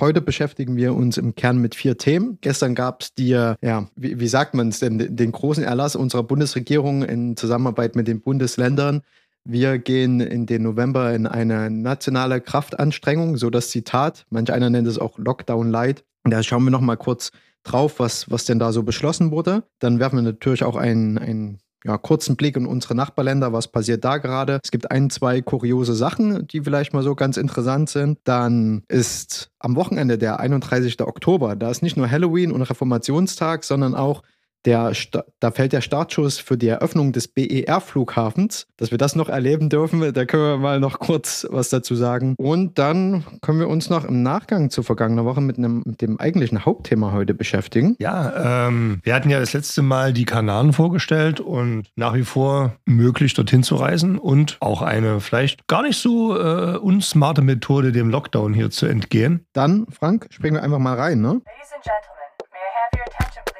heute beschäftigen wir uns im Kern mit vier Themen. Gestern gab es die, ja, wie, wie sagt man es denn, den großen Erlass unserer Bundesregierung in Zusammenarbeit mit den Bundesländern. Wir gehen in den November in eine nationale Kraftanstrengung, so das Zitat. Manch einer nennt es auch Lockdown Light. Da schauen wir noch mal kurz drauf, was, was denn da so beschlossen wurde. Dann werfen wir natürlich auch einen, einen ja, kurzen Blick in unsere Nachbarländer, was passiert da gerade. Es gibt ein, zwei kuriose Sachen, die vielleicht mal so ganz interessant sind. Dann ist am Wochenende der 31. Oktober, da ist nicht nur Halloween und Reformationstag, sondern auch der, da fällt der Startschuss für die Eröffnung des BER-Flughafens, dass wir das noch erleben dürfen. Da können wir mal noch kurz was dazu sagen. Und dann können wir uns noch im Nachgang zur vergangenen Woche mit, einem, mit dem eigentlichen Hauptthema heute beschäftigen. Ja, ähm, wir hatten ja das letzte Mal die Kanaren vorgestellt und nach wie vor möglich dorthin zu reisen und auch eine vielleicht gar nicht so äh, unsmarte Methode, dem Lockdown hier zu entgehen. Dann, Frank, springen wir einfach mal rein, ne? Ladies and gentlemen, may I have your attention,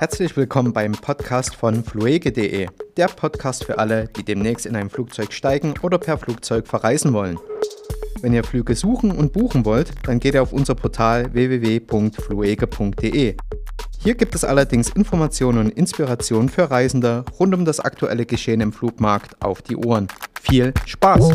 Herzlich willkommen beim Podcast von fluege.de, der Podcast für alle, die demnächst in ein Flugzeug steigen oder per Flugzeug verreisen wollen. Wenn ihr Flüge suchen und buchen wollt, dann geht ihr auf unser Portal www.fluege.de. Hier gibt es allerdings Informationen und Inspirationen für Reisende rund um das aktuelle Geschehen im Flugmarkt auf die Ohren. Viel Spaß!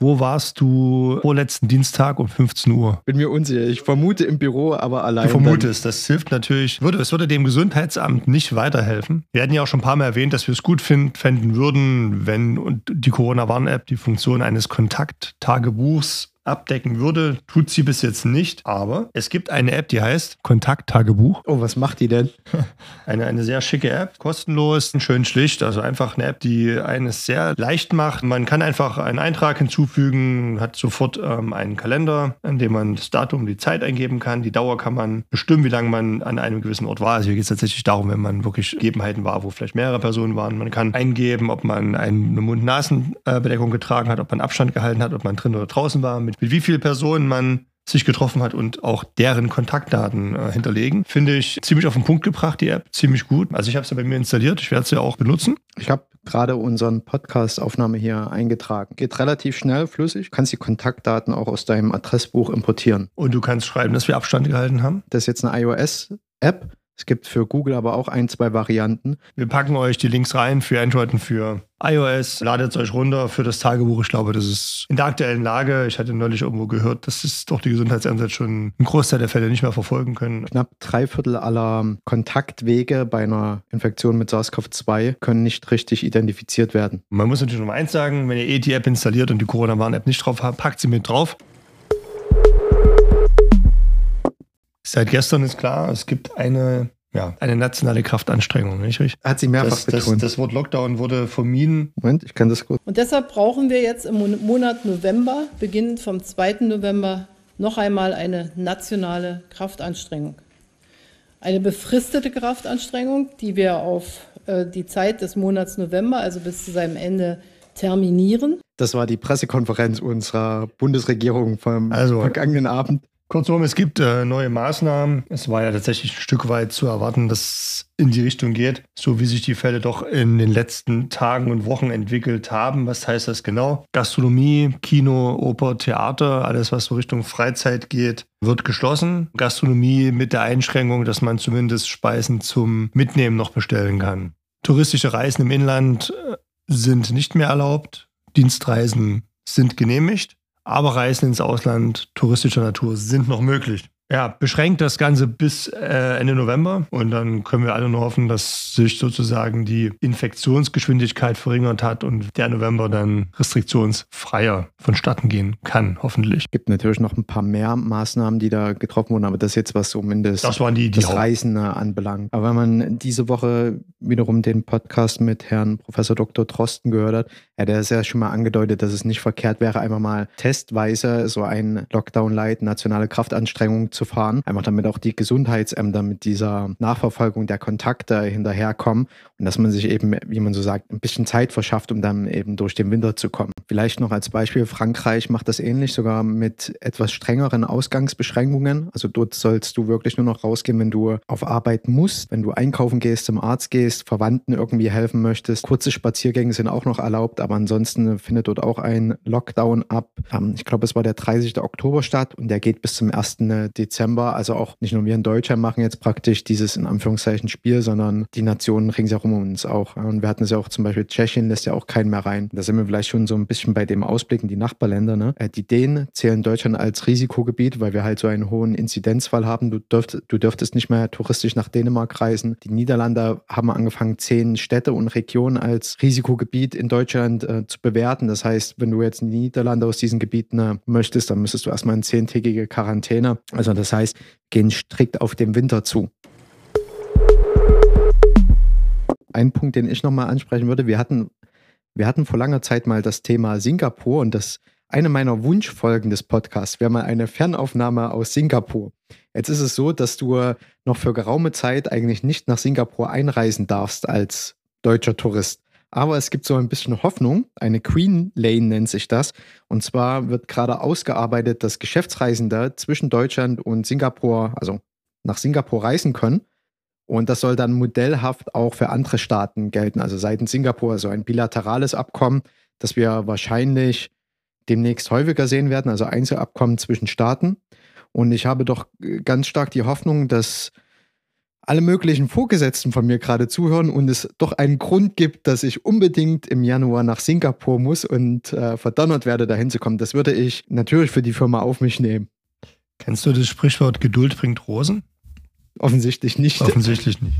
Wo warst du vorletzten Dienstag um 15 Uhr? Bin mir unsicher. Ich vermute im Büro, aber allein. Du vermutest, das hilft natürlich, würde, es würde dem Gesundheitsamt nicht weiterhelfen. Wir hatten ja auch schon ein paar Mal erwähnt, dass wir es gut find, fänden würden, wenn die Corona-Warn-App die Funktion eines Kontakttagebuchs abdecken würde. Tut sie bis jetzt nicht, aber es gibt eine App, die heißt Kontakttagebuch. Oh, was macht die denn? Eine, eine sehr schicke App, kostenlos, schön schlicht. Also einfach eine App, die eines sehr leicht macht. Man kann einfach einen Eintrag hinzufügen, hat sofort ähm, einen Kalender, in dem man das Datum, die Zeit eingeben kann. Die Dauer kann man bestimmen, wie lange man an einem gewissen Ort war. Also hier geht es tatsächlich darum, wenn man wirklich Gegebenheiten war, wo vielleicht mehrere Personen waren. Man kann eingeben, ob man eine Mund-Nasen-Bedeckung getragen hat, ob man Abstand gehalten hat, ob man drin oder draußen war, mit, mit wie vielen Personen man sich getroffen hat und auch deren Kontaktdaten äh, hinterlegen. Finde ich ziemlich auf den Punkt gebracht, die App. Ziemlich gut. Also ich habe sie bei mir installiert. Ich werde sie auch benutzen. Ich habe gerade unseren Podcast-Aufnahme hier eingetragen. Geht relativ schnell, flüssig. Du kannst die Kontaktdaten auch aus deinem Adressbuch importieren. Und du kannst schreiben, dass wir Abstand gehalten haben. Das ist jetzt eine iOS-App. Es gibt für Google aber auch ein, zwei Varianten. Wir packen euch die Links rein für Android und für iOS. Ladet es euch runter für das Tagebuch. Ich glaube, das ist in der aktuellen Lage. Ich hatte neulich irgendwo gehört, dass es doch die Gesundheitsämter schon einen Großteil der Fälle nicht mehr verfolgen können. Knapp drei Viertel aller Kontaktwege bei einer Infektion mit SARS-CoV-2 können nicht richtig identifiziert werden. Man muss natürlich noch mal eins sagen, wenn ihr eh die App installiert und die Corona-Warn-App nicht drauf habt, packt sie mit drauf. Seit gestern ist klar, es gibt eine, ja, eine nationale Kraftanstrengung, nicht richtig? Hat sie mehrfach Das, das, betont. das Wort Lockdown wurde vermieden. Moment, ich kann das gut. Und deshalb brauchen wir jetzt im Mon- Monat November, beginnend vom 2. November, noch einmal eine nationale Kraftanstrengung. Eine befristete Kraftanstrengung, die wir auf äh, die Zeit des Monats November, also bis zu seinem Ende, terminieren. Das war die Pressekonferenz unserer Bundesregierung vom Also- vergangenen Abend. Kurzum, es gibt äh, neue Maßnahmen. Es war ja tatsächlich ein Stück weit zu erwarten, dass es in die Richtung geht, so wie sich die Fälle doch in den letzten Tagen und Wochen entwickelt haben. Was heißt das genau? Gastronomie, Kino, Oper, Theater, alles was so Richtung Freizeit geht, wird geschlossen. Gastronomie mit der Einschränkung, dass man zumindest Speisen zum Mitnehmen noch bestellen kann. Touristische Reisen im Inland äh, sind nicht mehr erlaubt. Dienstreisen sind genehmigt. Aber Reisen ins Ausland touristischer Natur sind noch möglich. Ja, beschränkt das Ganze bis äh, Ende November und dann können wir alle nur hoffen, dass sich sozusagen die Infektionsgeschwindigkeit verringert hat und der November dann restriktionsfreier vonstatten gehen kann, hoffentlich. Es gibt natürlich noch ein paar mehr Maßnahmen, die da getroffen wurden, aber das ist jetzt was zumindest Das waren die, die das Reisen anbelangt. Aber wenn man diese Woche wiederum den Podcast mit Herrn Professor Dr. Drosten gehört hat, hat er ja schon mal angedeutet, dass es nicht verkehrt wäre, einfach mal testweise so ein Lockdown-Light, nationale Kraftanstrengung zu fahren. Einfach damit auch die Gesundheitsämter mit dieser Nachverfolgung der Kontakte hinterherkommen und dass man sich eben, wie man so sagt, ein bisschen Zeit verschafft, um dann eben durch den Winter zu kommen. Vielleicht noch als Beispiel, Frankreich macht das ähnlich, sogar mit etwas strengeren Ausgangsbeschränkungen. Also dort sollst du wirklich nur noch rausgehen, wenn du auf Arbeit musst, wenn du einkaufen gehst, zum Arzt gehst, Verwandten irgendwie helfen möchtest. Kurze Spaziergänge sind auch noch erlaubt, aber ansonsten findet dort auch ein Lockdown ab. Ähm, ich glaube, es war der 30. Oktober statt und der geht bis zum 1. Dezember. Also auch nicht nur wir in Deutschland machen jetzt praktisch dieses in Anführungszeichen Spiel, sondern die Nationen ringsherum uns auch. Und wir hatten es ja auch zum Beispiel, Tschechien lässt ja auch keinen mehr rein. Da sind wir vielleicht schon so ein bisschen bei dem Ausblick in die Nachbarländer. Ne? Äh, die Dänen zählen Deutschland als Risikogebiet, weil wir halt so einen hohen Inzidenzfall haben. Du, dürft, du dürftest nicht mehr touristisch nach Dänemark reisen. Die Niederlande haben angefangen, zehn Städte und Regionen als Risikogebiet in Deutschland äh, zu bewerten. Das heißt, wenn du jetzt in die Niederlande aus diesen Gebieten äh, möchtest, dann müsstest du erstmal in zehntägige Quarantäne. Also das heißt, gehen strikt auf den Winter zu. Ein Punkt, den ich nochmal ansprechen würde, wir hatten, wir hatten vor langer Zeit mal das Thema Singapur und das eine meiner Wunschfolgen des Podcasts wäre mal eine Fernaufnahme aus Singapur. Jetzt ist es so, dass du noch für geraume Zeit eigentlich nicht nach Singapur einreisen darfst als deutscher Tourist. Aber es gibt so ein bisschen Hoffnung. Eine Queen Lane nennt sich das. Und zwar wird gerade ausgearbeitet, dass Geschäftsreisende zwischen Deutschland und Singapur, also nach Singapur reisen können. Und das soll dann modellhaft auch für andere Staaten gelten. Also seitens Singapur, also ein bilaterales Abkommen, das wir wahrscheinlich demnächst häufiger sehen werden, also Einzelabkommen zwischen Staaten. Und ich habe doch ganz stark die Hoffnung, dass alle möglichen Vorgesetzten von mir gerade zuhören und es doch einen Grund gibt, dass ich unbedingt im Januar nach Singapur muss und äh, verdonnert werde, dahin zu kommen. Das würde ich natürlich für die Firma auf mich nehmen. Kennst du das Sprichwort Geduld bringt Rosen? Offensichtlich nicht. Offensichtlich nicht.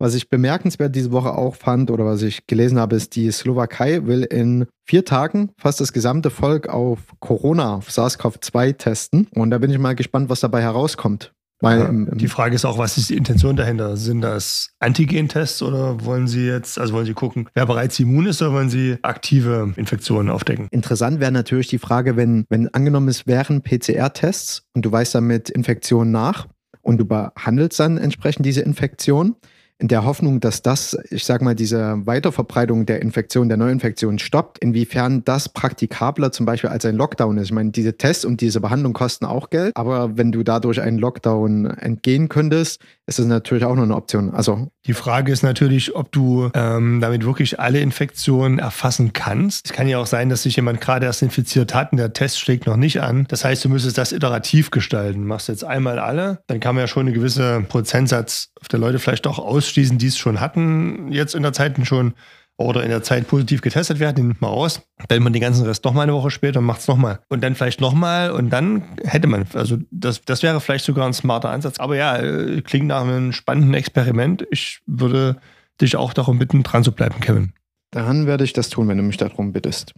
Was ich bemerkenswert diese Woche auch fand oder was ich gelesen habe, ist, die Slowakei will in vier Tagen fast das gesamte Volk auf Corona, auf SARS-CoV-2 testen. Und da bin ich mal gespannt, was dabei herauskommt. Weil, ja, die Frage ist auch, was ist die Intention dahinter? Sind das Antigen-Tests oder wollen Sie jetzt, also wollen Sie gucken, wer bereits immun ist oder wollen Sie aktive Infektionen aufdecken? Interessant wäre natürlich die Frage, wenn, wenn angenommen es wären PCR-Tests und du weißt damit Infektionen nach und du behandelst dann entsprechend diese Infektion in der Hoffnung, dass das, ich sage mal, diese Weiterverbreitung der Infektion, der Neuinfektion stoppt, inwiefern das praktikabler zum Beispiel als ein Lockdown ist. Ich meine, diese Tests und diese Behandlung kosten auch Geld, aber wenn du dadurch einen Lockdown entgehen könntest, ist das natürlich auch noch eine Option. Also die Frage ist natürlich, ob du ähm, damit wirklich alle Infektionen erfassen kannst. Es kann ja auch sein, dass sich jemand gerade erst infiziert hat und der Test schlägt noch nicht an. Das heißt, du müsstest das iterativ gestalten. Machst jetzt einmal alle, dann kann man ja schon eine gewisse Prozentsatz der Leute vielleicht auch ausschließen, die es schon hatten, jetzt in der Zeit schon oder in der Zeit positiv getestet werden, den nimmt man raus. Dann man den ganzen Rest nochmal eine Woche später und macht es nochmal. Und dann vielleicht nochmal und dann hätte man, also das, das wäre vielleicht sogar ein smarter Ansatz. Aber ja, äh, klingt nach einem spannenden Experiment. Ich würde dich auch darum bitten, dran zu bleiben, Kevin. Dann werde ich das tun, wenn du mich darum bittest.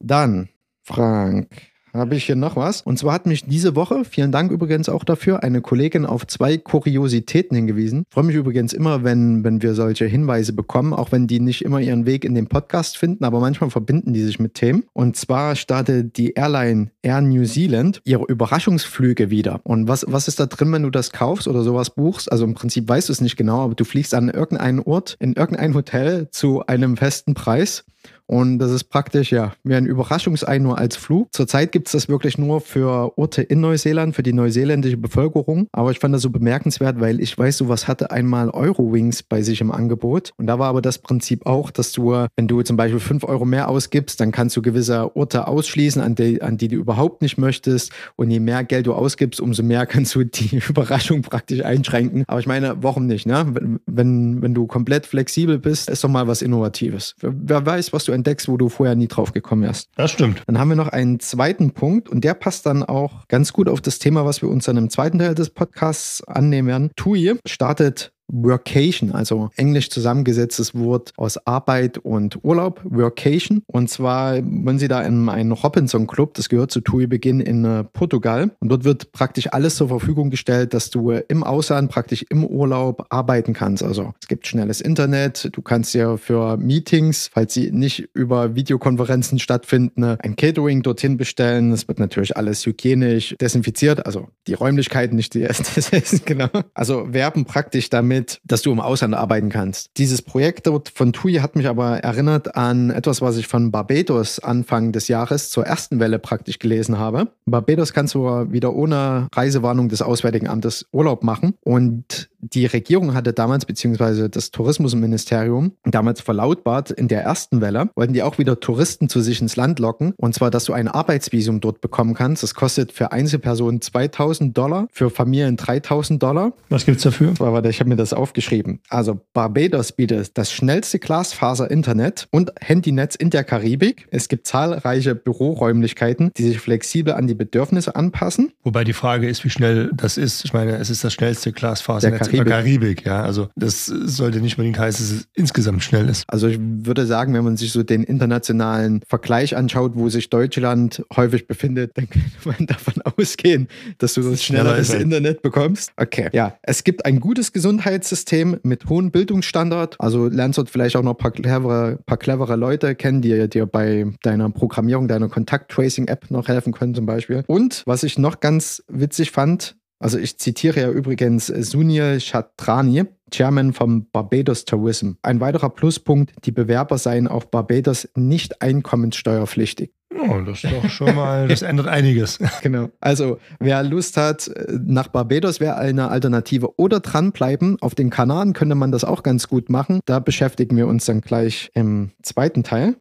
Dann, Frank, habe ich hier noch was. Und zwar hat mich diese Woche, vielen Dank übrigens auch dafür, eine Kollegin auf zwei Kuriositäten hingewiesen. Ich freue mich übrigens immer, wenn, wenn wir solche Hinweise bekommen, auch wenn die nicht immer ihren Weg in den Podcast finden, aber manchmal verbinden die sich mit Themen. Und zwar startet die Airline Air New Zealand ihre Überraschungsflüge wieder. Und was, was ist da drin, wenn du das kaufst oder sowas buchst? Also im Prinzip weißt du es nicht genau, aber du fliegst an irgendeinen Ort, in irgendein Hotel zu einem festen Preis. Und das ist praktisch, ja, wie ein Überraschungsei nur als Flug. Zurzeit gibt es das wirklich nur für Orte in Neuseeland, für die neuseeländische Bevölkerung. Aber ich fand das so bemerkenswert, weil ich weiß, sowas hatte einmal Eurowings bei sich im Angebot. Und da war aber das Prinzip auch, dass du, wenn du zum Beispiel 5 Euro mehr ausgibst, dann kannst du gewisse Orte ausschließen, an die, an die du überhaupt nicht möchtest. Und je mehr Geld du ausgibst, umso mehr kannst du die Überraschung praktisch einschränken. Aber ich meine, warum nicht? Ne? Wenn, wenn, wenn du komplett flexibel bist, ist doch mal was Innovatives. Wer weiß, was du entdeckst, wo du vorher nie drauf gekommen wärst. Das stimmt. Dann haben wir noch einen zweiten Punkt und der passt dann auch ganz gut auf das Thema, was wir uns dann im zweiten Teil des Podcasts annehmen werden. TUI startet Workation, also englisch zusammengesetztes Wort aus Arbeit und Urlaub, Workation. Und zwar wollen sie da in einen Robinson Club, das gehört zu TUI Beginn in äh, Portugal. Und dort wird praktisch alles zur Verfügung gestellt, dass du im Ausland praktisch im Urlaub arbeiten kannst. Also es gibt schnelles Internet, du kannst ja für Meetings, falls sie nicht über Videokonferenzen stattfinden, ein Catering dorthin bestellen. Es wird natürlich alles hygienisch desinfiziert, also die Räumlichkeiten, nicht die Essen, genau. Also werben praktisch damit, dass du im Ausland arbeiten kannst. Dieses Projekt dort von TUI hat mich aber erinnert an etwas, was ich von Barbados Anfang des Jahres zur ersten Welle praktisch gelesen habe. Barbados kannst du wieder ohne Reisewarnung des Auswärtigen Amtes Urlaub machen und die Regierung hatte damals, beziehungsweise das Tourismusministerium, damals verlautbart, in der ersten Welle wollten die auch wieder Touristen zu sich ins Land locken. Und zwar, dass du ein Arbeitsvisum dort bekommen kannst. Das kostet für Einzelpersonen 2000 Dollar, für Familien 3000 Dollar. Was gibt es dafür? Warte, ich habe mir das aufgeschrieben. Also Barbados bietet das schnellste Glasfaser-Internet und Handynetz in der Karibik. Es gibt zahlreiche Büroräumlichkeiten, die sich flexibel an die Bedürfnisse anpassen. Wobei die Frage ist, wie schnell das ist. Ich meine, es ist das schnellste Glasfasernetz der Karibik. Ja, also das sollte nicht unbedingt heißen, dass es insgesamt schnell ist. Also ich würde sagen, wenn man sich so den internationalen Vergleich anschaut, wo sich Deutschland häufig befindet, dann könnte man davon ausgehen, dass du das schnelleres Schneller ist, Internet bekommst. Okay. Ja, es gibt ein gutes Gesundheitssystem mit hohem Bildungsstandard. Also lernst dort vielleicht auch noch ein paar clevere, paar clevere Leute kennen, die dir bei deiner Programmierung, deiner Kontakt-Tracing-App noch helfen können zum Beispiel. Und was ich noch ganz witzig fand, also ich zitiere ja übrigens Sunil Chatrani, Chairman vom Barbados Tourism. Ein weiterer Pluspunkt, die Bewerber seien auf Barbados nicht einkommenssteuerpflichtig. Oh, das ist doch schon mal, das ändert einiges. Genau. Also, wer Lust hat, nach Barbados wäre eine Alternative. Oder dranbleiben. Auf den Kanaren könnte man das auch ganz gut machen. Da beschäftigen wir uns dann gleich im zweiten Teil.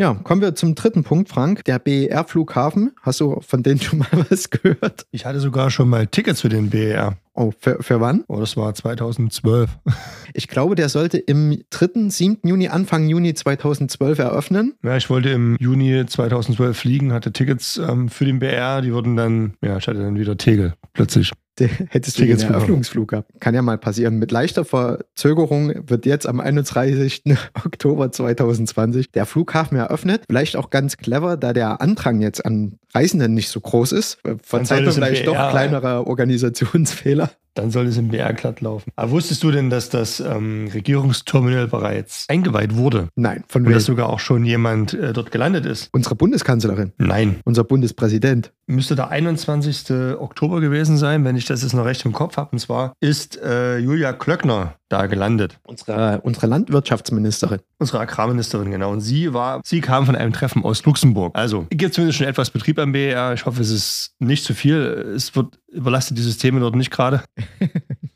Ja, kommen wir zum dritten Punkt, Frank. Der BER-Flughafen. Hast du von denen schon mal was gehört? Ich hatte sogar schon mal Tickets für den BER. Oh, für, für wann? Oh, das war 2012. Ich glaube, der sollte im 3., 7. Juni, Anfang Juni 2012 eröffnen. Ja, ich wollte im Juni 2012 fliegen, hatte Tickets ähm, für den BR, die wurden dann, ja, ich hatte dann wieder Tegel plötzlich. Hättest du Tickets einen bekommen. Eröffnungsflug gehabt. Kann ja mal passieren. Mit leichter Verzögerung wird jetzt am 31. Oktober 2020 der Flughafen eröffnet. Vielleicht auch ganz clever, da der Andrang jetzt an Reisenden nicht so groß ist. Verzeiht man es im vielleicht doch kleinere Organisationsfehler. Dann soll es im BR glatt laufen. Aber wusstest du denn, dass das ähm, Regierungsterminal bereits eingeweiht wurde? Nein, von Und dass wem? sogar auch schon jemand äh, dort gelandet ist? Unsere Bundeskanzlerin, Nein. unser Bundespräsident. Müsste der 21. Oktober gewesen sein, wenn ich das jetzt noch recht im Kopf habe. Und zwar ist äh, Julia Klöckner da gelandet. Unsere, unsere Landwirtschaftsministerin. Unsere Agrarministerin, genau. Und sie war, sie kam von einem Treffen aus Luxemburg. Also, gibt zumindest schon etwas Betrieb am BER. Ich hoffe, es ist nicht zu viel. Es wird überlastet die Systeme dort nicht gerade.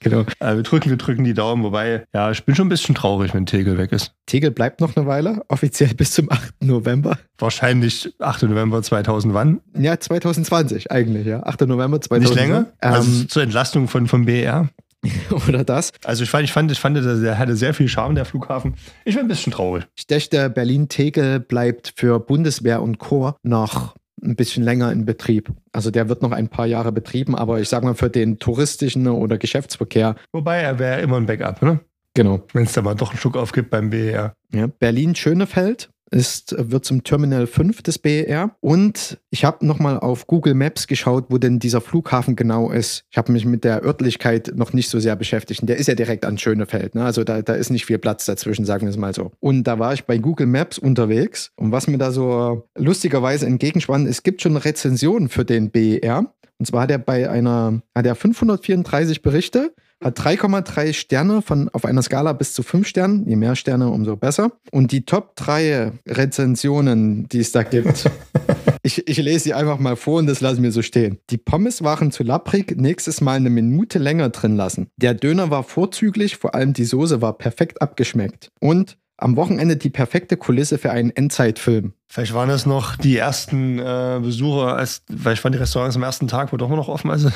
Genau. Äh, wir drücken, wir drücken die Daumen. Wobei, ja, ich bin schon ein bisschen traurig, wenn Tegel weg ist. Tegel bleibt noch eine Weile, offiziell bis zum 8. November. Wahrscheinlich 8. November 2000 wann? Ja, 2020 eigentlich, ja. 8. November 2020. Nicht länger? Ähm, also zur Entlastung von, vom BER. oder das. Also ich fand, ich fand, ich fand, der hatte sehr viel Charme, der Flughafen. Ich bin ein bisschen traurig. Ich dächte, Berlin-Tegel bleibt für Bundeswehr und Chor noch ein bisschen länger in Betrieb. Also der wird noch ein paar Jahre betrieben, aber ich sage mal für den touristischen oder Geschäftsverkehr, Wobei er wäre immer ein Backup, ne? genau. Wenn es da mal doch einen Schluck aufgibt beim BER. Ja, Berlin-Schönefeld ist, wird zum Terminal 5 des BER. Und ich habe nochmal auf Google Maps geschaut, wo denn dieser Flughafen genau ist. Ich habe mich mit der Örtlichkeit noch nicht so sehr beschäftigt. Und der ist ja direkt an Schönefeld. Ne? Also da, da ist nicht viel Platz dazwischen, sagen wir es mal so. Und da war ich bei Google Maps unterwegs. Und was mir da so lustigerweise entgegenspann, es gibt schon Rezensionen für den BER. Und zwar hat er bei einer, hat er 534 Berichte, hat 3,3 Sterne von auf einer Skala bis zu 5 Sternen. Je mehr Sterne, umso besser. Und die Top 3 Rezensionen, die es da gibt, ich, ich lese sie einfach mal vor und das lassen wir so stehen. Die Pommes waren zu lapprig, nächstes Mal eine Minute länger drin lassen. Der Döner war vorzüglich, vor allem die Soße war perfekt abgeschmeckt. Und am Wochenende die perfekte Kulisse für einen Endzeitfilm. Vielleicht waren das noch die ersten äh, Besucher, als, vielleicht waren die Restaurants am ersten Tag, wo doch immer noch offen ist.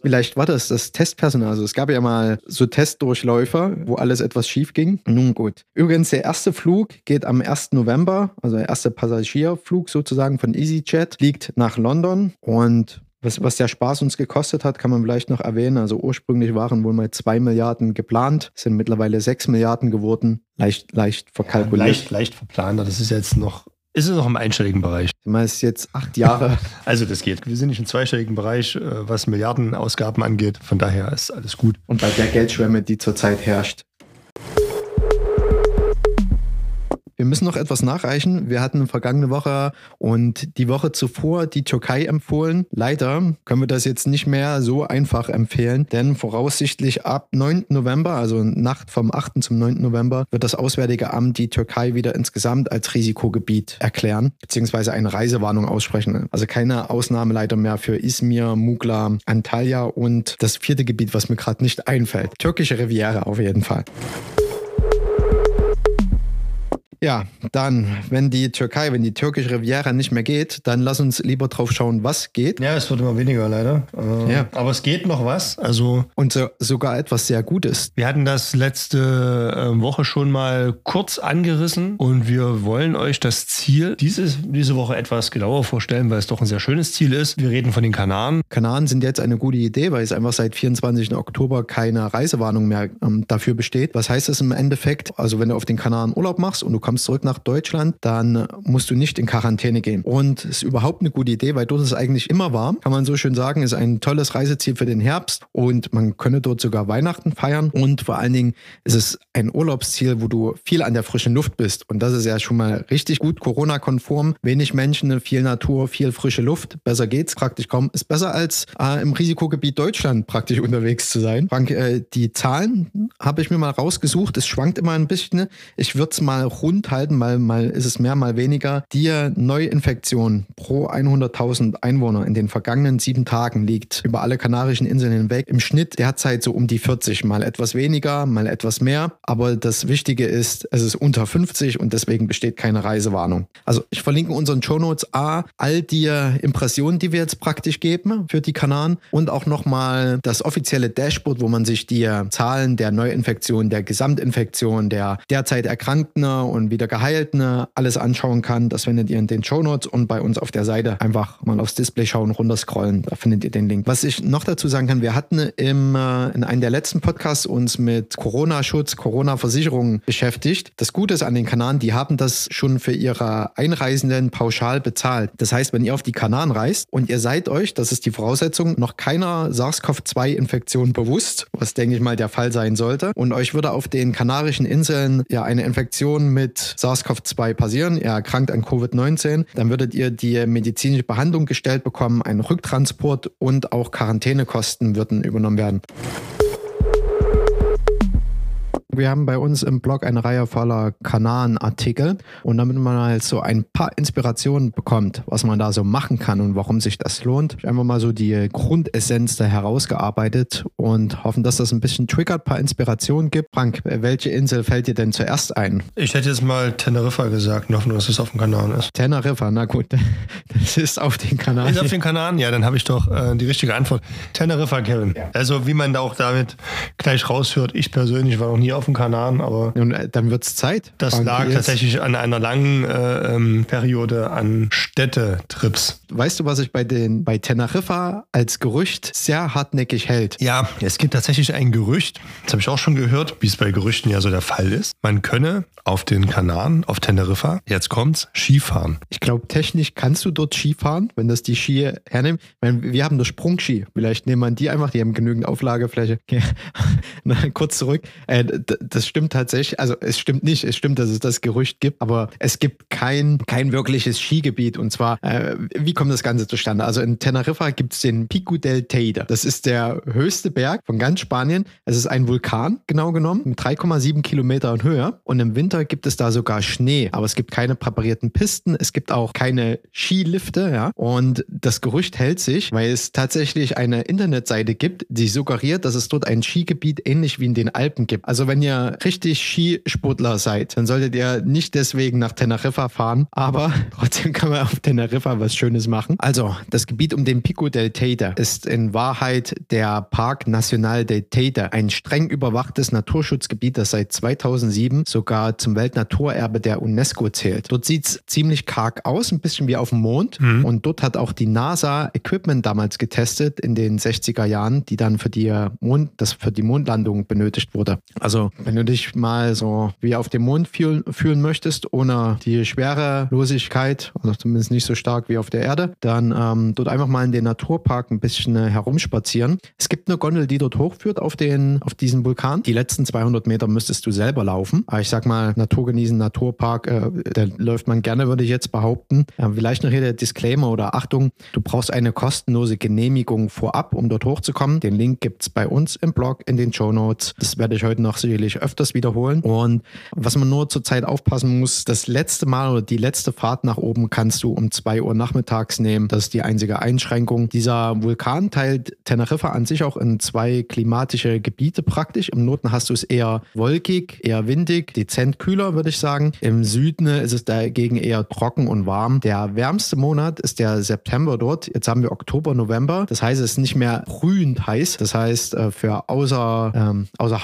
Vielleicht war das das Testpersonal. Also es gab ja mal so Testdurchläufer, wo alles etwas schief ging. Nun gut. Übrigens, der erste Flug geht am 1. November, also der erste Passagierflug sozusagen von EasyJet, fliegt nach London und Was, was der Spaß uns gekostet hat, kann man vielleicht noch erwähnen. Also ursprünglich waren wohl mal zwei Milliarden geplant, sind mittlerweile sechs Milliarden geworden. Leicht, leicht verkalkuliert. Ja, leicht, leicht verplant. Das ist jetzt noch, ist es noch im einstelligen Bereich. Du meinst jetzt acht Jahre. Also das geht. Wir sind nicht im zweistelligen Bereich, äh, was Milliardenausgaben angeht. Von daher ist alles gut. Und bei der Geldschwemme, die zurzeit herrscht. Wir müssen noch etwas nachreichen. Wir hatten vergangene Woche und die Woche zuvor die Türkei empfohlen. Leider können wir das jetzt nicht mehr so einfach empfehlen, denn voraussichtlich ab 9. November, also Nacht vom 8. zum 9. November, wird das Auswärtige Amt die Türkei wieder insgesamt als Risikogebiet erklären, beziehungsweise eine Reisewarnung aussprechen. Also keine Ausnahme leider mehr für Izmir, Mugla, Antalya und das vierte Gebiet, was mir gerade nicht einfällt. Türkische Riviera auf jeden Fall. Ja, dann, wenn die Türkei, wenn die türkische Riviera nicht mehr geht, dann lass uns lieber drauf schauen, was geht. Ja, es wird immer weniger leider. Äh, Ja. Aber es geht noch was. Also Und so, sogar etwas sehr Gutes. wir hatten das letzte äh, Woche schon mal kurz angerissen und wir wollen euch das Ziel dieses, diese Woche etwas genauer vorstellen, weil es doch ein sehr schönes Ziel ist. Wir reden von den Kanaren. Kanaren sind jetzt eine gute Idee, weil es einfach seit 24. Oktober keine Reisewarnung mehr ähm, dafür besteht. Was heißt das im Endeffekt? Also wenn du auf den Kanaren Urlaub machst und du kommst zurück nach Deutschland, dann musst du nicht in Quarantäne gehen. Und es ist überhaupt eine gute Idee, weil dort ist es eigentlich immer warm. Kann man so schön sagen, ist ein tolles Reiseziel für den Herbst und man könne dort sogar Weihnachten feiern. Und vor allen Dingen ist es ein Urlaubsziel, wo du viel an der frischen Luft bist. Und das ist ja schon mal richtig gut Corona-konform. Wenig Menschen, viel Natur, viel frische Luft. Besser geht's praktisch kaum. Ist besser als äh, im Risikogebiet Deutschland praktisch unterwegs zu sein. Frank, äh, die Zahlen habe ich mir mal rausgesucht. Es schwankt immer ein bisschen. Ich würde es mal rund halten, mal, mal ist es mehr, mal weniger. Die Neuinfektion pro 100.000 Einwohner in den vergangenen sieben Tagen liegt über alle Kanarischen Inseln hinweg im Schnitt derzeit so um die 40, mal etwas weniger, mal etwas mehr. Aber das Wichtige ist, es ist unter 50 und deswegen besteht keine Reisewarnung. Also ich verlinke in unseren Shownotes A all die Impressionen, die wir jetzt praktisch geben für die Kanaren und auch nochmal das offizielle Dashboard, wo man sich die Zahlen der Neuinfektion, der Gesamtinfektion, der derzeit Erkrankten und wieder Geheilten alles anschauen kann. Das findet ihr in den Shownotes und bei uns auf der Seite einfach mal aufs Display schauen, runterscrollen, da findet ihr den Link. Was ich noch dazu sagen kann, wir hatten im, äh, in einem der letzten Podcasts uns mit Corona-Schutz, Corona-Versicherung beschäftigt. Das Gute ist an den Kanaren, die haben das schon für ihre Einreisenden pauschal bezahlt. Das heißt, wenn ihr auf die Kanaren reist und ihr seid euch, das ist die Voraussetzung, noch keiner SARS-CoV-2-Infektion bewusst, was denke ich mal der Fall sein sollte, und euch würde auf den Kanarischen Inseln ja eine Infektion mit SARS-CoV-2 passieren, ihr erkrankt an Covid-19, dann würdet ihr die medizinische Behandlung gestellt bekommen, einen Rücktransport und auch Quarantänekosten würden übernommen werden. Wir haben bei uns im Blog eine Reihe voller Kanaren-Artikel und damit man halt so ein paar Inspirationen bekommt, was man da so machen kann und warum sich das lohnt, einfach mal so die Grundessenz da herausgearbeitet und hoffen, dass das ein bisschen triggert, ein paar Inspirationen gibt. Frank, welche Insel fällt dir denn zuerst ein? Ich hätte jetzt mal Teneriffa gesagt, in Hoffnung, dass es auf dem Kanaren ist. Teneriffa, na gut, das ist auf den Kanaren. Ist auf den Kanaren? Ja, dann habe ich doch äh, die richtige Antwort. Teneriffa, Kevin. Also wie man da auch damit gleich raushört, ich persönlich war noch nie auf dem Kanaren, aber Nun, äh, dann wird's Zeit. das lag jetzt- tatsächlich an einer langen äh, ähm, Periode an Städtetrips. Weißt du, was sich bei, den, bei Teneriffa als Gerücht sehr hartnäckig hält? Ja, es gibt tatsächlich ein Gerücht, das habe ich auch schon gehört, wie es bei Gerüchten ja so der Fall ist. Man könne auf den Kanaren, auf Teneriffa, jetzt kommt's, Skifahren. Ich glaube, technisch kannst du dort Ski fahren, wenn das die Ski hernehmen. Ich meine, wir haben nur Sprungski. Vielleicht nehmen wir die einfach, die haben genügend Auflagefläche. Okay. Na, kurz zurück. Äh, das stimmt tatsächlich. Also es stimmt nicht. Es stimmt, dass es das Gerücht gibt, aber es gibt kein, kein wirkliches Skigebiet. Und zwar, äh, wie kommt das Ganze zustande? Also in Teneriffa gibt es den Pico del Teide. Das ist der höchste Berg von ganz Spanien. Es ist ein Vulkan, genau genommen, mit 3,7 Kilometern Höhe. Und im Winter gibt es da sogar Schnee. Aber es gibt keine präparierten Pisten. Es gibt auch keine Skilifte. Ja? Und das Gerücht hält sich, weil es tatsächlich eine Internetseite gibt, die suggeriert, dass es dort ein Skigebiet Gebiet ähnlich wie in den Alpen gibt. Also wenn ihr richtig Skisportler seid, dann solltet ihr nicht deswegen nach Teneriffa fahren, aber trotzdem kann man auf Teneriffa was Schönes machen. Also das Gebiet um den Pico del Teide ist in Wahrheit der Park Nacional del Teide, ein streng überwachtes Naturschutzgebiet, das seit 2007 sogar zum Weltnaturerbe der UNESCO zählt. Dort sieht es ziemlich karg aus, ein bisschen wie auf dem Mond. Mhm. Und dort hat auch die NASA Equipment damals getestet in den 60er Jahren, die dann für die Mond, das für die Mondlandung benötigt wurde. Also wenn du dich mal so wie auf dem Mond fühlen, fühlen möchtest, ohne die Schwerelosigkeit, oder zumindest nicht so stark wie auf der Erde, dann ähm, dort einfach mal in den Naturpark ein bisschen äh, herumspazieren. Es gibt eine Gondel, die dort hochführt auf, den, auf diesen Vulkan. Die letzten 200 Meter müsstest du selber laufen. Aber ich sag mal, Natur genießen, Naturpark, äh, da läuft man gerne, würde ich jetzt behaupten. Äh, vielleicht noch hier der Disclaimer oder Achtung, du brauchst eine kostenlose Genehmigung vorab, um dort hochzukommen. Den Link gibt es bei uns im Blog, in den Show Notes. Das werde ich heute noch sicherlich öfters wiederholen. Und was man nur zurzeit aufpassen muss, das letzte Mal oder die letzte Fahrt nach oben kannst du um 2 Uhr nachmittags nehmen. Das ist die einzige Einschränkung. Dieser Vulkan teilt Teneriffa an sich auch in zwei klimatische Gebiete praktisch. Im Norden hast du es eher wolkig, eher windig, dezent kühler, würde ich sagen. Im Süden ist es dagegen eher trocken und warm. Der wärmste Monat ist der September dort. Jetzt haben wir Oktober, November. Das heißt, es ist nicht mehr brühend heiß. Das heißt, äh, für außer, ähm, außer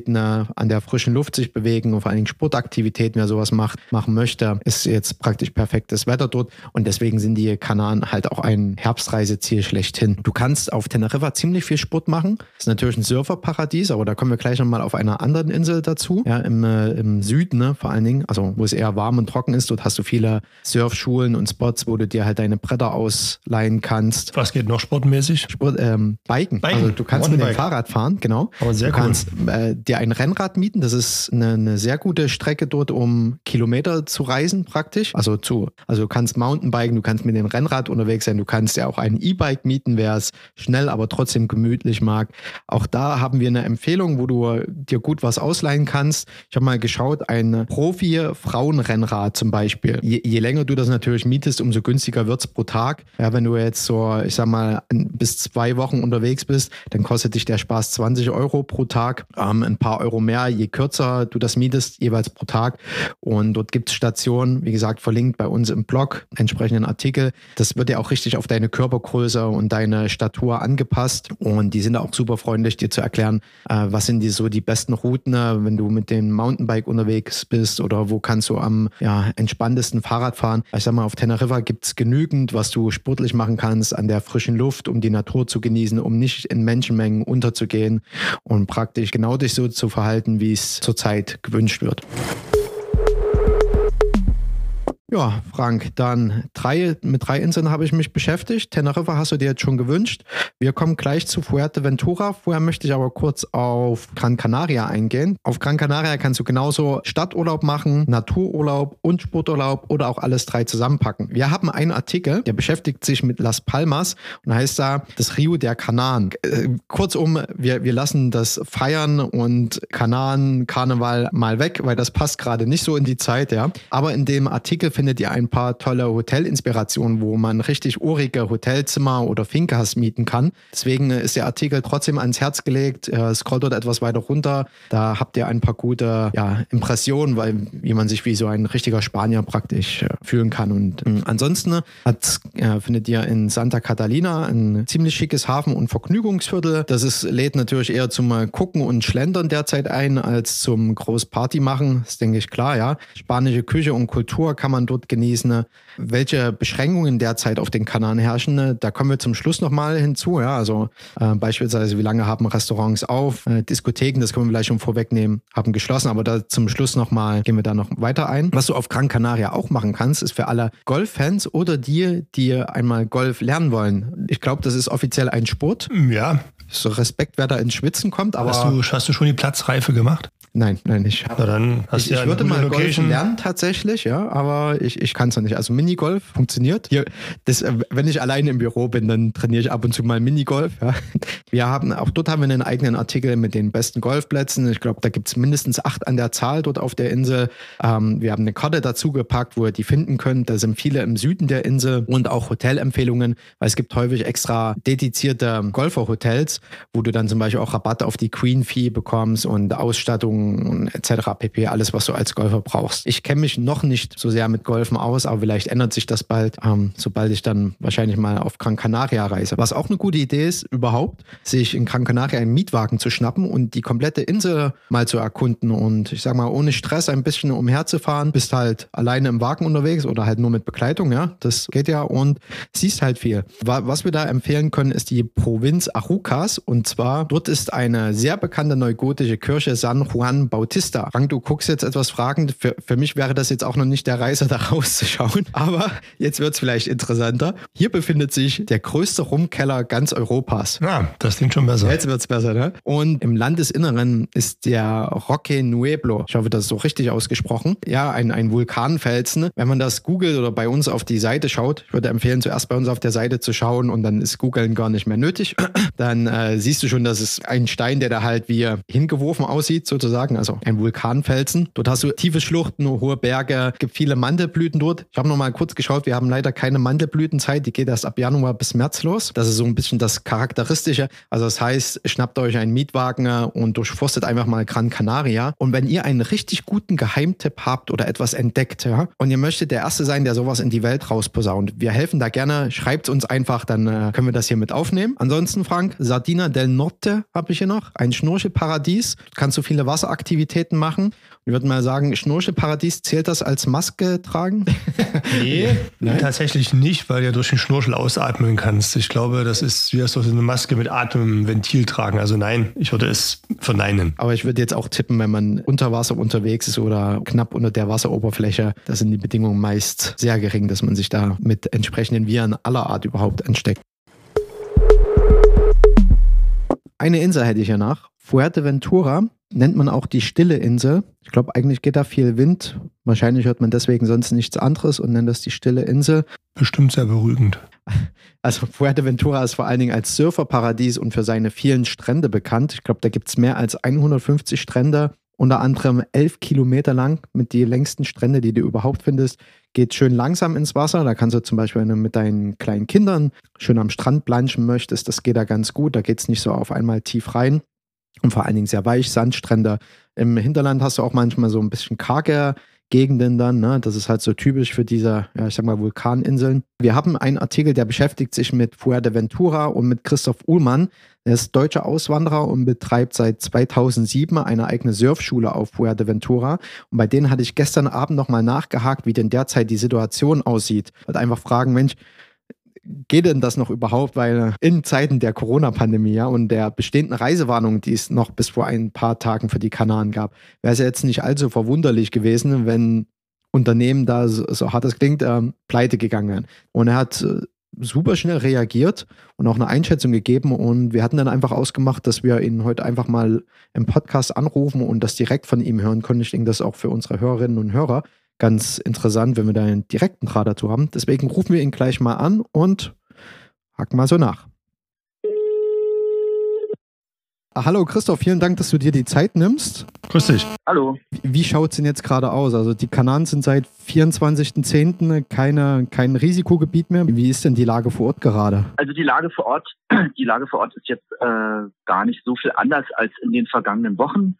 Hausaktivitäten äh, an der frischen Luft sich bewegen und vor allen Dingen Sportaktivitäten, wer sowas macht, machen möchte, ist jetzt praktisch perfektes Wetter dort. Und deswegen sind die Kanaren halt auch ein Herbstreiseziel schlechthin. Du kannst auf Teneriffa ziemlich viel Sport machen. Das ist natürlich ein Surferparadies, aber da kommen wir gleich nochmal auf einer anderen Insel dazu. Ja, im, äh, im Süden ne, vor allen Dingen, also wo es eher warm und trocken ist. Dort hast du viele Surfschulen und Spots, wo du dir halt deine Bretter ausleihen kannst. Was geht noch sportmäßig? Sport, ähm, Biken. Biken. Also du kannst mit dem. Fahrrad fahren, genau. Aber sehr du cool. kannst äh, dir ein Rennrad mieten. Das ist eine, eine sehr gute Strecke dort, um Kilometer zu reisen praktisch. Also zu, also du kannst Mountainbiken, du kannst mit dem Rennrad unterwegs sein, du kannst ja auch ein E-Bike mieten, wer es schnell, aber trotzdem gemütlich mag. Auch da haben wir eine Empfehlung, wo du dir gut was ausleihen kannst. Ich habe mal geschaut, ein Profi-Frauenrennrad zum Beispiel. Je, je länger du das natürlich mietest, umso günstiger wird es pro Tag. Ja, wenn du jetzt so, ich sag mal, bis zwei Wochen unterwegs bist, dann kostet dich der Spaß 20 Euro pro Tag. Ähm, ein paar Euro mehr, je kürzer du das mietest, jeweils pro Tag. Und dort gibt es Stationen, wie gesagt, verlinkt bei uns im Blog, entsprechenden Artikel. Das wird ja auch richtig auf deine Körpergröße und deine Statur angepasst. Und die sind auch super freundlich, dir zu erklären, äh, was sind die so die besten Routen, äh, wenn du mit dem Mountainbike unterwegs bist oder wo kannst du am ja, entspanntesten Fahrrad fahren. Ich sag mal, auf Teneriffa gibt es genügend, was du sportlich machen kannst an der frischen Luft, um die Natur zu genießen, um nicht in Menschenmengen unterzugehen und praktisch genau dich so zu verhalten, wie es zurzeit gewünscht wird. Ja, Frank, dann drei, mit drei Inseln habe ich mich beschäftigt. Teneriffa hast du dir jetzt schon gewünscht. Wir kommen gleich zu Fuerteventura. Vorher möchte ich aber kurz auf Gran Canaria eingehen. Auf Gran Canaria kannst du genauso Stadturlaub machen, Natururlaub und Sporturlaub oder auch alles drei zusammenpacken. Wir haben einen Artikel, der beschäftigt sich mit Las Palmas und heißt da das Rio der Kanaren. Äh, kurzum, wir, wir lassen das Feiern und Kanaren, Karneval mal weg, weil das passt gerade nicht so in die Zeit, ja. Aber in dem Artikel findet ihr ein paar tolle Hotelinspirationen, wo man richtig urige Hotelzimmer oder Fincas mieten kann. Deswegen ist der Artikel trotzdem ans Herz gelegt. Äh, scrollt dort etwas weiter runter. Da habt ihr ein paar gute ja, Impressionen, weil wie man sich wie so ein richtiger Spanier praktisch äh, fühlen kann. Und äh, ansonsten hat, äh, findet ihr in Santa Catalina ein ziemlich schickes Hafen- und Vergnügungsviertel. Das ist, lädt natürlich eher zum Gucken und Schlendern derzeit ein, als zum groß Party machen. Das denke ich, klar, ja. Spanische Küche und Kultur kann man dort genießen. Welche Beschränkungen derzeit auf den Kanaren herrschen, da kommen wir zum Schluss nochmal hinzu. Ja, also äh, beispielsweise, wie lange haben Restaurants auf? Äh, Diskotheken, das können wir vielleicht schon vorwegnehmen, haben geschlossen, aber da zum Schluss nochmal gehen wir da noch weiter ein. Was du auf Gran Canaria auch machen kannst, ist für alle Golffans oder die, die einmal Golf lernen wollen. Ich glaube, das ist offiziell ein Sport. Ja. So Respekt, wer da ins Schwitzen kommt, aber Hast du, hast du schon die Platzreife gemacht? Nein, nein, ich Na dann hast ich, ja ich würde mal Golfen Location. lernen tatsächlich, ja, aber ich, ich kann es noch nicht. Also Minigolf funktioniert. Hier, das, äh, wenn ich alleine im Büro bin, dann trainiere ich ab und zu mal Minigolf. Ja. Wir haben, auch dort haben wir einen eigenen Artikel mit den besten Golfplätzen. Ich glaube, da gibt es mindestens acht an der Zahl dort auf der Insel. Ähm, wir haben eine Karte dazu gepackt, wo ihr die finden könnt. Da sind viele im Süden der Insel und auch Hotelempfehlungen, weil es gibt häufig extra dedizierte Golferhotels, wo du dann zum Beispiel auch Rabatt auf die Queen Fee bekommst und Ausstattung und etc. pp. Alles, was du als Golfer brauchst. Ich kenne mich noch nicht so sehr mit Golfen aus, aber vielleicht ändert sich das bald, ähm, sobald ich dann wahrscheinlich mal auf Gran Canaria reise. Was auch eine gute Idee ist, überhaupt, sich in Gran Canaria einen Mietwagen zu schnappen und die komplette Insel mal zu erkunden und ich sag mal, ohne Stress ein bisschen umherzufahren, bist halt alleine im Wagen unterwegs oder halt nur mit Begleitung, ja, das geht ja und siehst halt viel. Wa- Was wir da empfehlen können, ist die Provinz Arucas und zwar dort ist eine sehr bekannte neugotische Kirche San Juan Bautista. Frank, du guckst jetzt etwas fragend. Für, für mich wäre das jetzt auch noch nicht der Reise, da rauszuschauen. Aber jetzt wird es vielleicht interessanter. Hier befindet sich der größte Rumkeller ganz Europas. Ja, das klingt schon besser. Jetzt wird's besser, ne? Und im Landesinneren ist der Roque Nueblo. Ich hoffe, das ist so richtig ausgesprochen. Ja, ein, ein Vulkanfelsen. Wenn man das googelt oder bei uns auf die Seite schaut, ich würde empfehlen, zuerst bei uns auf der Seite zu schauen und dann ist googeln gar nicht mehr nötig. Dann äh, siehst du schon, dass es ein Stein, der da halt wie hingeworfen aussieht, sozusagen. Also ein Vulkanfelsen. Dort hast du tiefe Schluchten, hohe Berge, gibt viele Mandelblüten dort. Ich habe noch mal kurz geschaut, wir haben leider keine Mandelblütenzeit. Die geht erst ab Januar bis März los. Das ist so ein bisschen das Charakteristische. Also das heißt, schnappt euch einen Mietwagen und durchforstet einfach mal Gran Canaria. Und wenn ihr einen richtig guten Geheimtipp habt oder etwas entdeckt, ja, und ihr möchtet der Erste sein, der sowas in die Welt rausposaunt, wir helfen da gerne. Schreibt uns einfach, dann äh, können wir das hier mit aufnehmen. Ansonsten, Frank, Sardina del Norte habe ich hier noch. Ein Schnorchelparadies. Kannst du viele Wasseraktivitäten machen. Ich würde mal sagen, Schnorchelparadies, zählt das als Maske tragen? Nee, tatsächlich nicht, weil du durch den Schnorchel ausatmen kannst. Ich glaube, das ist, wie heißt das, eine Maske mit Atemventil tragen. Also nein, ich würde es verneinen. Aber ich würde jetzt auch tippen, wenn man unter Wasser unterwegs ist oder knapp unter der Wasseroberfläche, da sind die Bedingungen meist sehr gering, dass man sich da mit entsprechenden Viren aller Art überhaupt ansteckt. Eine Insel hätte ich ja nach. Fuerteventura nennt man auch die stille Insel. Ich glaube, eigentlich geht da viel Wind. Wahrscheinlich hört man deswegen sonst nichts anderes und nennt das die stille Insel. Bestimmt sehr beruhigend. Also Fuerteventura ist vor allen Dingen als Surferparadies und für seine vielen Strände bekannt. Ich glaube, da gibt es mehr als 150 Strände, unter anderem 11 Kilometer lang mit die längsten Strände, die du überhaupt findest. Geht schön langsam ins Wasser. Da kannst du zum Beispiel, wenn du mit deinen kleinen Kindern schön am Strand planschen möchtest, das geht da ganz gut. Da geht es nicht so auf einmal tief rein. Und vor allen Dingen sehr weich, Sandstrände. Im Hinterland hast du auch manchmal so ein bisschen karge Gegenden dann. Ne? Das ist halt so typisch für diese, ja, ich sag mal, Vulkaninseln. Wir haben einen Artikel, der beschäftigt sich mit Fuerteventura und mit Christoph Uhlmann. Er ist deutscher Auswanderer und betreibt seit 2007 eine eigene Surfschule auf Fuerteventura. Und bei denen hatte ich gestern Abend nochmal nachgehakt, wie denn derzeit die Situation aussieht. Und einfach fragen, Mensch, geht denn das noch überhaupt? Weil in Zeiten der Corona-Pandemie ja, und der bestehenden Reisewarnung, die es noch bis vor ein paar Tagen für die Kanaren gab, wäre es ja jetzt nicht allzu verwunderlich gewesen, wenn Unternehmen da, so, so hart es klingt, ähm, pleite gegangen wären. Und er hat äh, super schnell reagiert und auch eine Einschätzung gegeben. Und wir hatten dann einfach ausgemacht, dass wir ihn heute einfach mal im Podcast anrufen und das direkt von ihm hören können. Ich denke, das ist auch für unsere Hörerinnen und Hörer ganz interessant, wenn wir da einen direkten Draht dazu haben. Deswegen rufen wir ihn gleich mal an und hacken mal so nach. Ah, Hallo Christoph, vielen Dank, dass du dir die Zeit nimmst. Grüß dich. Hallo. Wie schaut es denn jetzt gerade aus? Also die Kanaren sind seit 24.10. Keine, kein Risikogebiet mehr. Wie ist denn die Lage vor Ort gerade? Also die Lage vor Ort, die Lage vor Ort ist jetzt äh, gar nicht so viel anders als in den vergangenen Wochen.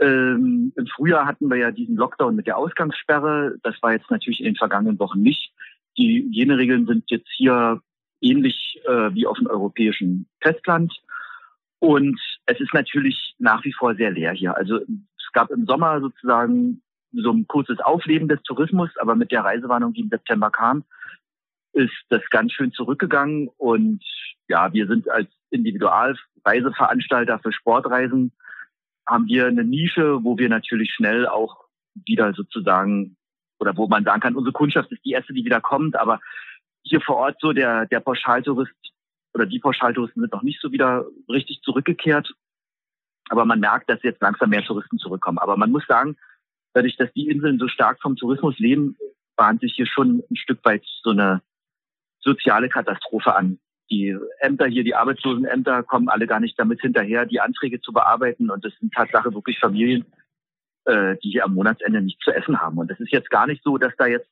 Ähm, Im Frühjahr hatten wir ja diesen Lockdown mit der Ausgangssperre. Das war jetzt natürlich in den vergangenen Wochen nicht. Die Hygieneregeln sind jetzt hier ähnlich äh, wie auf dem europäischen Festland. Und es ist natürlich nach wie vor sehr leer hier. Also es gab im Sommer sozusagen so ein kurzes Aufleben des Tourismus, aber mit der Reisewarnung, die im September kam, ist das ganz schön zurückgegangen. Und ja, wir sind als Individualreiseveranstalter für Sportreisen, haben wir eine Nische, wo wir natürlich schnell auch wieder sozusagen, oder wo man sagen kann, unsere Kundschaft ist die erste, die wieder kommt, aber hier vor Ort so der, der Pauschaltourist oder die Pauschaltouristen sind noch nicht so wieder richtig zurückgekehrt. Aber man merkt, dass jetzt langsam mehr Touristen zurückkommen. Aber man muss sagen, dadurch, dass die Inseln so stark vom Tourismus leben, bahnt sich hier schon ein Stück weit so eine soziale Katastrophe an. Die Ämter hier, die Arbeitslosenämter kommen alle gar nicht damit hinterher, die Anträge zu bearbeiten. Und das sind Tatsache wirklich Familien, äh, die hier am Monatsende nichts zu essen haben. Und das ist jetzt gar nicht so, dass da jetzt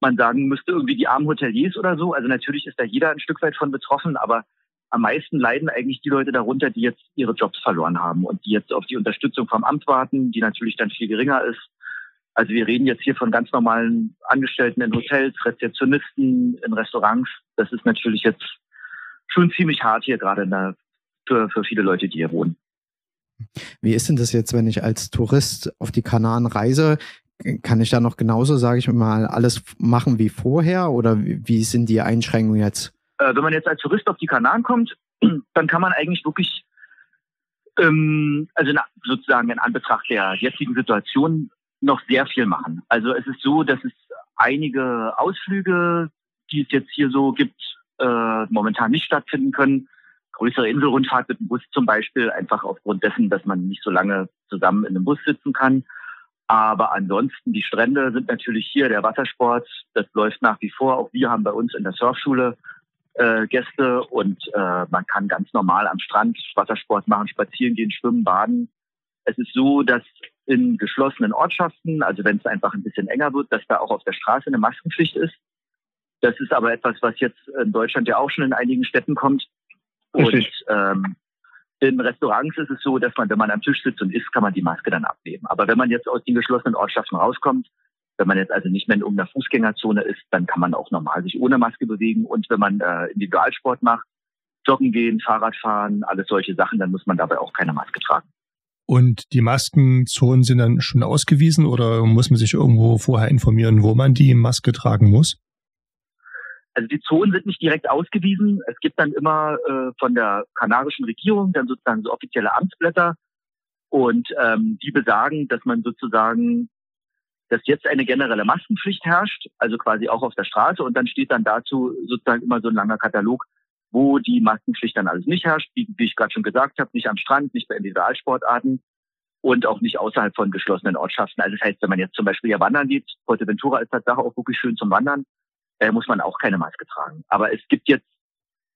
man sagen müsste, irgendwie die armen Hoteliers oder so. Also natürlich ist da jeder ein Stück weit von betroffen, aber am meisten leiden eigentlich die Leute darunter, die jetzt ihre Jobs verloren haben und die jetzt auf die Unterstützung vom Amt warten, die natürlich dann viel geringer ist. Also wir reden jetzt hier von ganz normalen Angestellten in Hotels, Rezeptionisten, in Restaurants. Das ist natürlich jetzt schon ziemlich hart hier gerade der, für, für viele Leute, die hier wohnen. Wie ist denn das jetzt, wenn ich als Tourist auf die Kanaren reise? Kann ich da noch genauso, sage ich mal, alles machen wie vorher oder wie sind die Einschränkungen jetzt? Äh, wenn man jetzt als Tourist auf die Kanaren kommt, dann kann man eigentlich wirklich, ähm, also na, sozusagen in Anbetracht der jetzigen Situation, noch sehr viel machen. Also es ist so, dass es einige Ausflüge, die es jetzt hier so gibt, äh, momentan nicht stattfinden können. Größere Inselrundfahrt mit dem Bus zum Beispiel, einfach aufgrund dessen, dass man nicht so lange zusammen in einem Bus sitzen kann. Aber ansonsten, die Strände sind natürlich hier, der Wassersport, das läuft nach wie vor. Auch wir haben bei uns in der Surfschule äh, Gäste und äh, man kann ganz normal am Strand Wassersport machen, spazieren gehen, schwimmen, baden. Es ist so, dass in geschlossenen Ortschaften, also wenn es einfach ein bisschen enger wird, dass da auch auf der Straße eine Maskenpflicht ist. Das ist aber etwas, was jetzt in Deutschland ja auch schon in einigen Städten kommt. Und ähm, in Restaurants ist es so, dass man, wenn man am Tisch sitzt und isst, kann man die Maske dann abnehmen. Aber wenn man jetzt aus den geschlossenen Ortschaften rauskommt, wenn man jetzt also nicht mehr in irgendeiner Fußgängerzone ist, dann kann man auch normal sich ohne Maske bewegen. Und wenn man äh, Individualsport macht, joggen gehen, Fahrrad fahren, alles solche Sachen, dann muss man dabei auch keine Maske tragen. Und die Maskenzonen sind dann schon ausgewiesen oder muss man sich irgendwo vorher informieren, wo man die Maske tragen muss? Also die Zonen sind nicht direkt ausgewiesen. Es gibt dann immer äh, von der kanarischen Regierung dann sozusagen so offizielle Amtsblätter und ähm, die besagen, dass man sozusagen, dass jetzt eine generelle Maskenpflicht herrscht, also quasi auch auf der Straße und dann steht dann dazu sozusagen immer so ein langer Katalog, wo die Maskenpflicht dann alles nicht herrscht, wie, wie ich gerade schon gesagt habe, nicht am Strand, nicht bei Individualsportarten und auch nicht außerhalb von geschlossenen Ortschaften. Also das heißt, wenn man jetzt zum Beispiel ja wandern geht, Ventura ist Tatsache auch wirklich schön zum Wandern, äh, muss man auch keine Maske tragen. Aber es gibt jetzt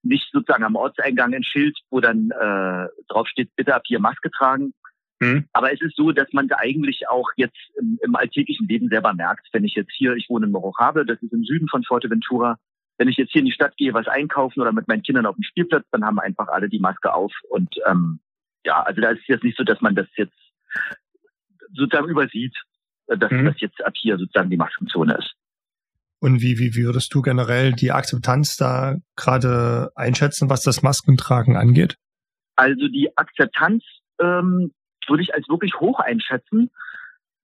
nicht sozusagen am Ortseingang ein Schild, wo dann äh, drauf steht, bitte ab hier Maske tragen. Mhm. Aber es ist so, dass man da eigentlich auch jetzt im, im, alltäglichen Leben selber merkt, wenn ich jetzt hier, ich wohne in Morojave, das ist im Süden von Fuerteventura, wenn ich jetzt hier in die Stadt gehe, was einkaufen oder mit meinen Kindern auf dem Spielplatz, dann haben einfach alle die Maske auf. Und ähm, ja, also da ist es jetzt nicht so, dass man das jetzt sozusagen übersieht, dass mhm. das jetzt ab hier sozusagen die Maskenzone ist. Und wie, wie würdest du generell die Akzeptanz da gerade einschätzen, was das Maskentragen angeht? Also die Akzeptanz ähm, würde ich als wirklich hoch einschätzen.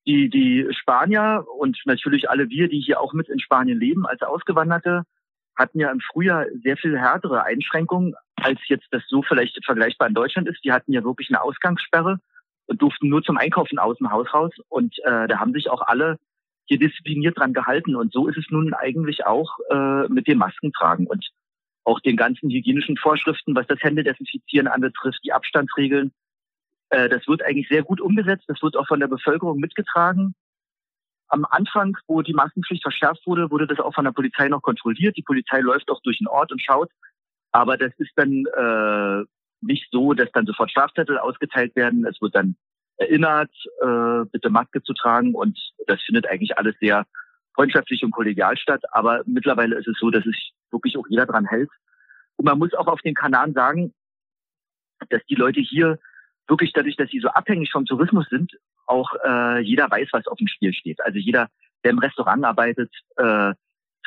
Die, die Spanier und natürlich alle wir, die hier auch mit in Spanien leben als Ausgewanderte, hatten ja im Frühjahr sehr viel härtere Einschränkungen, als jetzt das so vielleicht vergleichbar in Deutschland ist. Die hatten ja wirklich eine Ausgangssperre und durften nur zum Einkaufen aus dem Haus raus. Und äh, da haben sich auch alle hier diszipliniert dran gehalten. Und so ist es nun eigentlich auch äh, mit dem Maskentragen und auch den ganzen hygienischen Vorschriften, was das Händedesinfizieren anbetrifft, die Abstandsregeln. Äh, das wird eigentlich sehr gut umgesetzt. Das wird auch von der Bevölkerung mitgetragen. Am Anfang, wo die Maskenpflicht verschärft wurde, wurde das auch von der Polizei noch kontrolliert. Die Polizei läuft auch durch den Ort und schaut. Aber das ist dann äh, nicht so, dass dann sofort Strafzettel ausgeteilt werden. Es wird dann erinnert, äh, bitte Maske zu tragen. Und das findet eigentlich alles sehr freundschaftlich und kollegial statt. Aber mittlerweile ist es so, dass sich wirklich auch jeder dran hält. Und man muss auch auf den Kanaren sagen, dass die Leute hier wirklich dadurch, dass sie so abhängig vom Tourismus sind, auch äh, jeder weiß, was auf dem Spiel steht. Also jeder, der im Restaurant arbeitet, äh,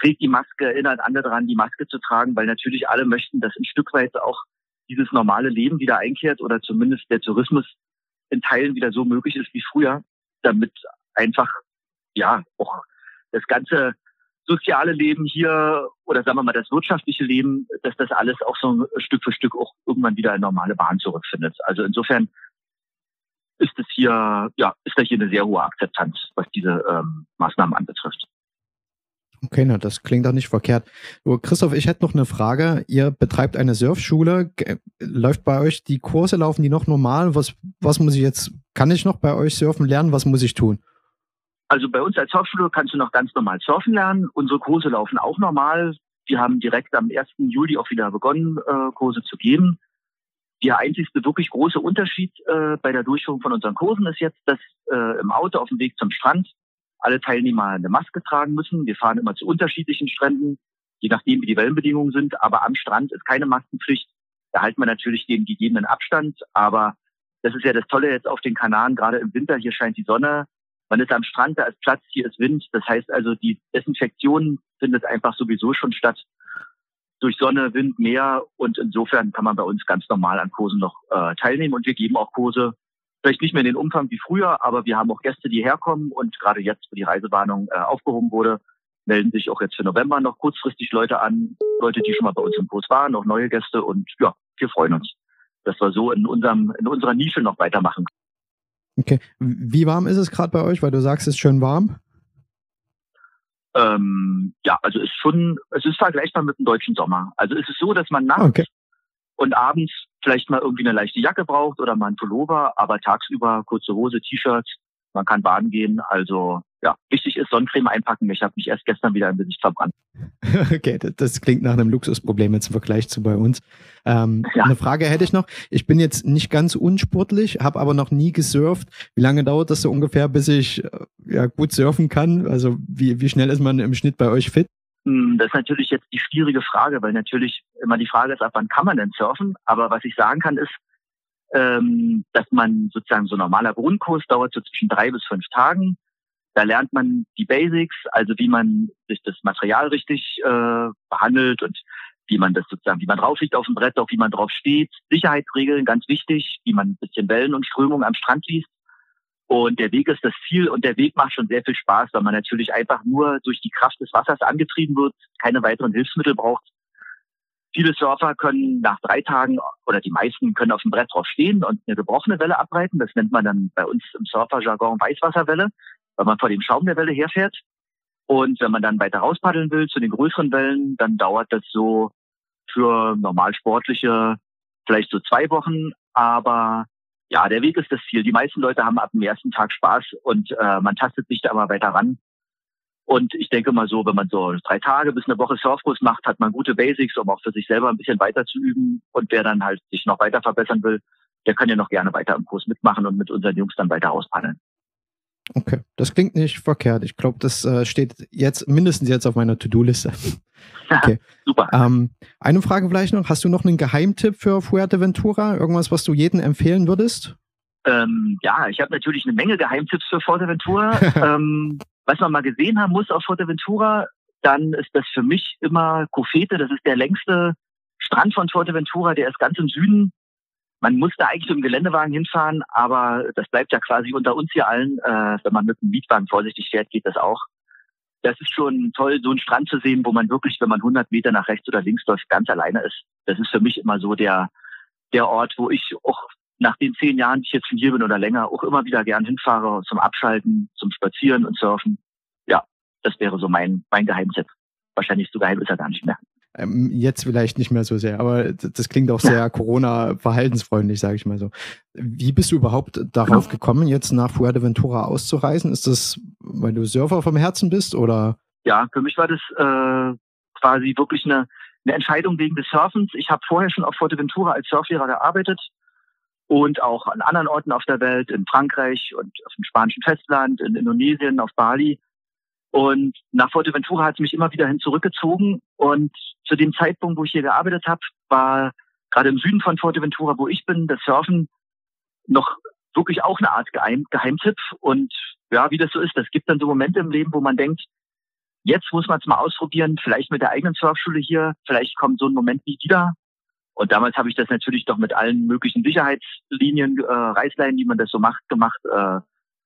trägt die Maske, erinnert andere daran, die Maske zu tragen, weil natürlich alle möchten, dass ein Stück weit auch dieses normale Leben wieder einkehrt oder zumindest der Tourismus in Teilen wieder so möglich ist wie früher, damit einfach ja auch das ganze soziale Leben hier oder sagen wir mal das wirtschaftliche Leben, dass das alles auch so Stück für Stück auch irgendwann wieder in normale Bahn zurückfindet. Also insofern ist es hier, ja, ist da hier eine sehr hohe Akzeptanz, was diese ähm, Maßnahmen anbetrifft. Okay, na, das klingt doch nicht verkehrt. Christoph, ich hätte noch eine Frage. Ihr betreibt eine Surfschule. Ge- Läuft bei euch die Kurse, laufen die noch normal? Was, was muss ich jetzt, kann ich noch bei euch surfen lernen? Was muss ich tun? Also bei uns als Surfschule kannst du noch ganz normal surfen lernen. Unsere Kurse laufen auch normal. Wir haben direkt am 1. Juli auch wieder begonnen, äh, Kurse zu geben. Der einzigste wirklich große Unterschied äh, bei der Durchführung von unseren Kursen ist jetzt, dass äh, im Auto auf dem Weg zum Strand alle Teilnehmer eine Maske tragen müssen. Wir fahren immer zu unterschiedlichen Stränden, je nachdem, wie die Wellenbedingungen sind. Aber am Strand ist keine Maskenpflicht. Da halten wir natürlich den gegebenen Abstand. Aber das ist ja das Tolle jetzt auf den Kanaren, gerade im Winter. Hier scheint die Sonne. Man ist am Strand, da ist Platz, hier ist Wind. Das heißt also, die Desinfektion findet einfach sowieso schon statt durch Sonne, Wind, Meer. Und insofern kann man bei uns ganz normal an Kursen noch äh, teilnehmen. Und wir geben auch Kurse, vielleicht nicht mehr in den Umfang wie früher, aber wir haben auch Gäste, die herkommen. Und gerade jetzt, wo die Reisewarnung äh, aufgehoben wurde, melden sich auch jetzt für November noch kurzfristig Leute an. Leute, die schon mal bei uns im Kurs waren, auch neue Gäste. Und ja, wir freuen uns, dass wir so in unserem, in unserer Nische noch weitermachen. Okay. Wie warm ist es gerade bei euch? Weil du sagst, es ist schön warm. Ähm, ja, also ist schon, es ist vergleichbar mit dem deutschen Sommer. Also es ist so, dass man nachts Okay. und abends vielleicht mal irgendwie eine leichte Jacke braucht oder mal ein Pullover, aber tagsüber kurze Hose, T-Shirt, man kann baden gehen. Also ja, wichtig ist Sonnencreme einpacken. Ich habe mich erst gestern wieder im Gesicht verbrannt. Okay, das, das klingt nach einem Luxusproblem jetzt im Vergleich zu bei uns. Ähm, Ja. Eine Frage hätte ich noch. Ich bin jetzt nicht ganz unsportlich, habe aber noch nie gesurft. Wie lange dauert das so ungefähr, bis ich äh, ja, gut surfen kann? Also wie, wie schnell ist man im Schnitt bei euch fit? Hm, Das ist natürlich jetzt die schwierige Frage, weil natürlich immer die Frage ist, ab wann kann man denn surfen? Aber was ich sagen kann, ist, ähm, dass man sozusagen so normaler Grundkurs dauert so zwischen drei bis fünf Tagen. Da lernt man die Basics, also wie man sich das Material richtig äh, behandelt und wie man das sozusagen, wie man drauf liegt auf dem Brett, auch wie man drauf steht. Sicherheitsregeln, ganz wichtig, wie man ein bisschen Wellen und Strömung am Strand liest. Und der Weg ist das Ziel und der Weg macht schon sehr viel Spaß, weil man natürlich einfach nur durch die Kraft des Wassers angetrieben wird, keine weiteren Hilfsmittel braucht. Viele Surfer können nach drei Tagen oder die meisten können auf dem Brett drauf stehen und eine gebrochene Welle abreiten. Das nennt man dann bei uns im Surferjargon Weißwasserwelle, weil man vor dem Schaum der Welle herfährt. Und wenn man dann weiter rauspaddeln will zu den größeren Wellen, dann dauert das so für normal sportliche vielleicht so zwei Wochen. Aber ja, der Weg ist das Ziel. Die meisten Leute haben ab dem ersten Tag Spaß und äh, man tastet sich da immer weiter ran. Und ich denke mal so, wenn man so drei Tage bis eine Woche Surfkurs macht, hat man gute Basics, um auch für sich selber ein bisschen weiter zu üben. Und wer dann halt sich noch weiter verbessern will, der kann ja noch gerne weiter im Kurs mitmachen und mit unseren Jungs dann weiter auspaddeln. Okay, das klingt nicht verkehrt. Ich glaube, das äh, steht jetzt mindestens jetzt auf meiner To-Do-Liste. Okay. Super. Ähm, eine Frage vielleicht noch. Hast du noch einen Geheimtipp für Fuerteventura? Irgendwas, was du jedem empfehlen würdest? Ähm, ja, ich habe natürlich eine Menge Geheimtipps für Fuerteventura. ähm, was man mal gesehen haben muss auf Fuerteventura, dann ist das für mich immer Cofete. Das ist der längste Strand von Fuerteventura. Der ist ganz im Süden. Man muss da eigentlich mit dem Geländewagen hinfahren, aber das bleibt ja quasi unter uns hier allen. Äh, wenn man mit dem Mietwagen vorsichtig fährt, geht das auch. Das ist schon toll, so einen Strand zu sehen, wo man wirklich, wenn man 100 Meter nach rechts oder links läuft, ganz alleine ist. Das ist für mich immer so der, der Ort, wo ich auch nach den zehn Jahren, die ich jetzt schon hier bin oder länger, auch immer wieder gern hinfahre zum Abschalten, zum Spazieren und Surfen. Ja, das wäre so mein, mein Geheimtipp. Wahrscheinlich so geheim ist er gar nicht mehr. Ähm, jetzt vielleicht nicht mehr so sehr, aber das, klingt auch sehr Corona-verhaltensfreundlich, sage ich mal so. Wie bist du überhaupt darauf gekommen, jetzt nach Fuerteventura auszureisen? Ist das, weil du Surfer vom Herzen bist oder? Ja, für mich war das äh, quasi wirklich eine, eine Entscheidung wegen des Surfens. Ich habe vorher schon auf Fuerteventura als Surflehrer gearbeitet und auch an anderen Orten auf der Welt, in Frankreich und auf dem spanischen Festland, in Indonesien, auf Bali. Und nach Fuerteventura hat es mich immer wieder hin zurückgezogen. Und zu dem Zeitpunkt, wo ich hier gearbeitet habe, war gerade im Süden von Fuerteventura, wo ich bin, das Surfen noch wirklich auch eine Art Geheim Geheimtipp. Und ja, wie das so ist, das gibt dann so Momente im Leben, wo man denkt, jetzt muss man es mal ausprobieren, vielleicht mit der eigenen Surfschule hier, vielleicht kommt so ein Moment nie wieder. Und damals habe ich das natürlich doch mit allen möglichen Sicherheitslinien, äh, Reißleinen, wie man das so macht, gemacht. Äh,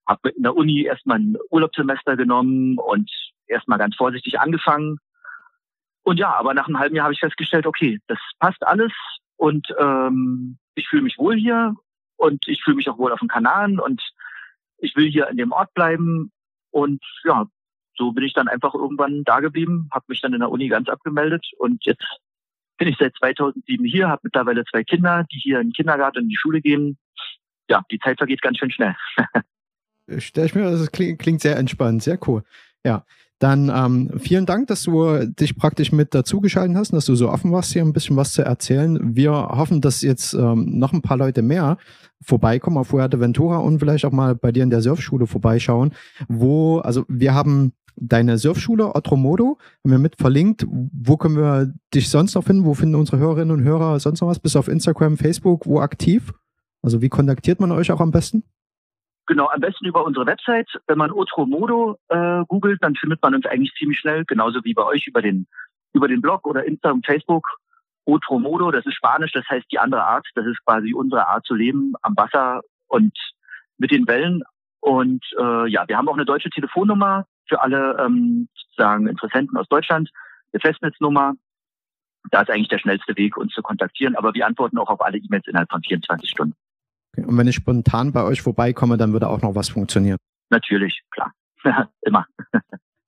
habe in der Uni erstmal ein Urlaubssemester genommen und erstmal ganz vorsichtig angefangen. Und ja, aber nach einem halben Jahr habe ich festgestellt, okay, das passt alles und ähm, ich fühle mich wohl hier und ich fühle mich auch wohl auf den Kanaren und ich will hier in dem Ort bleiben. Und ja, so bin ich dann einfach irgendwann da geblieben, habe mich dann in der Uni ganz abgemeldet und jetzt bin ich seit 2007 hier, habe mittlerweile zwei Kinder, die hier in den Kindergarten und in die Schule gehen. Ja, die Zeit vergeht ganz schön schnell. Stell ich mir, das klingt, klingt sehr entspannt, sehr cool. Ja, dann ähm, vielen Dank, dass du dich praktisch mit dazugeschaltet hast und dass du so offen warst, hier ein bisschen was zu erzählen. Wir hoffen, dass jetzt ähm, noch ein paar Leute mehr vorbeikommen auf Fuerteventura und vielleicht auch mal bei dir in der Surfschule vorbeischauen, wo, also wir haben deine Surfschule Otromodo, haben wir mit verlinkt. Wo können wir dich sonst noch finden? Wo finden unsere Hörerinnen und Hörer sonst noch was? Bist du auf Instagram, Facebook, wo aktiv? Also wie kontaktiert man euch auch am besten? Genau, am besten über unsere Website. Wenn man Otromodo äh, googelt, dann findet man uns eigentlich ziemlich schnell, genauso wie bei euch über den, über den Blog oder Instagram, Facebook. Otromodo, das ist Spanisch, das heißt die andere Art. Das ist quasi unsere Art zu leben am Wasser und mit den Wellen. Und äh, ja, wir haben auch eine deutsche Telefonnummer für alle ähm, sozusagen Interessenten aus Deutschland, eine Festnetznummer. Da ist eigentlich der schnellste Weg, uns zu kontaktieren. Aber wir antworten auch auf alle E-Mails innerhalb von 24 Stunden. Okay. Und wenn ich spontan bei euch vorbeikomme, dann würde auch noch was funktionieren. Natürlich, klar. Immer.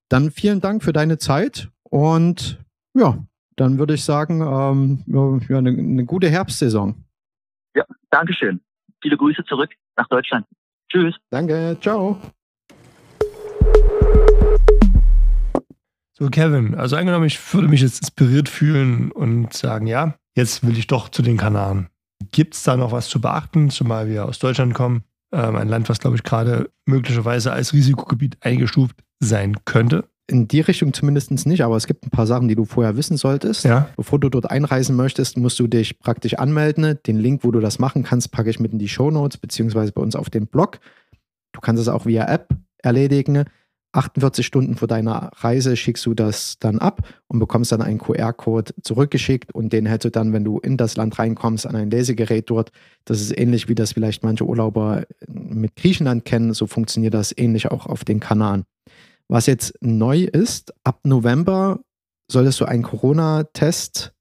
dann vielen Dank für deine Zeit und ja, dann würde ich sagen, ähm, ja, eine, eine gute Herbstsaison. Ja, Dankeschön. Viele Grüße zurück nach Deutschland. Tschüss. Danke, ciao. So, Kevin, also angenommen, ich würde mich jetzt inspiriert fühlen und sagen, ja, jetzt will ich doch zu den Kanaren. Gibt es da noch was zu beachten, zumal wir aus Deutschland kommen? Ähm, ein Land, was, glaube ich, gerade möglicherweise als Risikogebiet eingestuft sein könnte. In die Richtung zumindest nicht, aber es gibt ein paar Sachen, die du vorher wissen solltest. Ja. Bevor du dort einreisen möchtest, musst du dich praktisch anmelden. Den Link, wo du das machen kannst, packe ich mit in die Show Notes beziehungsweise bei uns auf den Blog. Du kannst es auch via App erledigen. 48 Stunden vor deiner Reise schickst du das dann ab und bekommst dann einen QR-Code zurückgeschickt und den hältst du dann, wenn du in das Land reinkommst, an ein Lesegerät dort. Das ist ähnlich wie das vielleicht manche Urlauber mit Griechenland kennen. So funktioniert das ähnlich auch auf den Kanaren. Was jetzt neu ist, ab November solltest du einen Corona-Test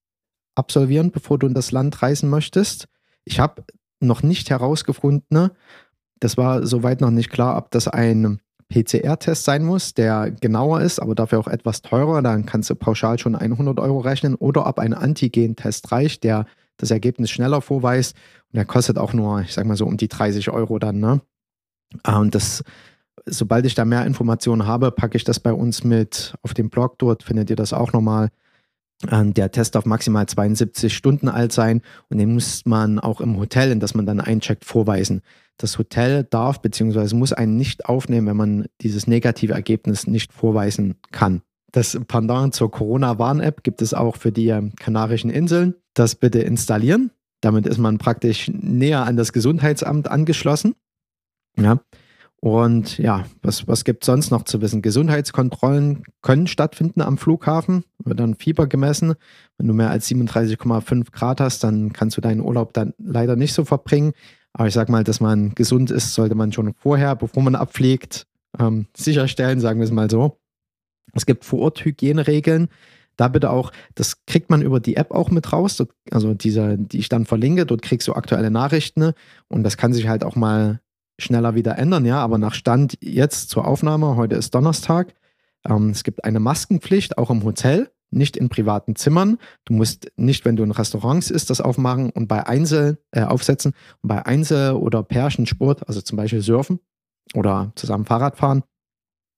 absolvieren, bevor du in das Land reisen möchtest. Ich habe noch nicht herausgefunden, das war soweit noch nicht klar, ob das ein PCR-Test sein muss, der genauer ist, aber dafür auch etwas teurer. Dann kannst du pauschal schon 100 Euro rechnen. Oder ob ein Antigen-Test reicht, der das Ergebnis schneller vorweist. Und der kostet auch nur, ich sag mal so, um die 30 Euro dann. Ne? Ah, und das, sobald ich da mehr Informationen habe, packe ich das bei uns mit auf dem Blog. Dort findet ihr das auch nochmal. Ähm, der Test darf maximal 72 Stunden alt sein und den muss man auch im Hotel, in das man dann eincheckt, vorweisen. Das Hotel darf bzw. muss einen nicht aufnehmen, wenn man dieses negative Ergebnis nicht vorweisen kann. Das Pendant zur Corona-Warn-App gibt es auch für die ähm, Kanarischen Inseln. Das bitte installieren. Damit ist man praktisch näher an das Gesundheitsamt angeschlossen. Ja. Und ja, was, was gibt es sonst noch zu wissen? Gesundheitskontrollen können stattfinden am Flughafen, wird dann Fieber gemessen. Wenn du mehr als 37,5 Grad hast, dann kannst du deinen Urlaub dann leider nicht so verbringen. Aber ich sag mal, dass man gesund ist, sollte man schon vorher, bevor man abfliegt, ähm, sicherstellen, sagen wir es mal so. Es gibt vor Ort Hygieneregeln. Da bitte auch, das kriegt man über die App auch mit raus. Also diese, die ich dann verlinke, dort kriegst du aktuelle Nachrichten und das kann sich halt auch mal schneller wieder ändern, ja. Aber nach Stand jetzt zur Aufnahme, heute ist Donnerstag, ähm, es gibt eine Maskenpflicht, auch im Hotel nicht in privaten Zimmern. Du musst nicht, wenn du in Restaurants isst, das aufmachen und bei Einzel äh, aufsetzen. Und bei Einzel- oder Pärchensport, also zum Beispiel Surfen oder zusammen Fahrrad fahren,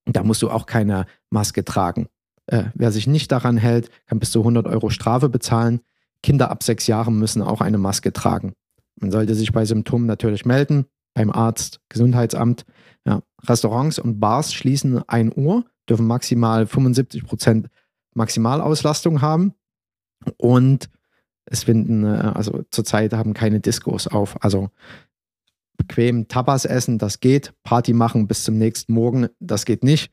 da musst du auch keine Maske tragen. Äh, wer sich nicht daran hält, kann bis zu 100 Euro Strafe bezahlen. Kinder ab sechs Jahren müssen auch eine Maske tragen. Man sollte sich bei Symptomen natürlich melden, beim Arzt, Gesundheitsamt. Ja. Restaurants und Bars schließen 1 Uhr, dürfen maximal 75 Prozent Maximalauslastung haben. Und es finden, äh, also zurzeit haben keine Diskos auf. Also bequem Tapas essen, das geht. Party machen bis zum nächsten Morgen, das geht nicht.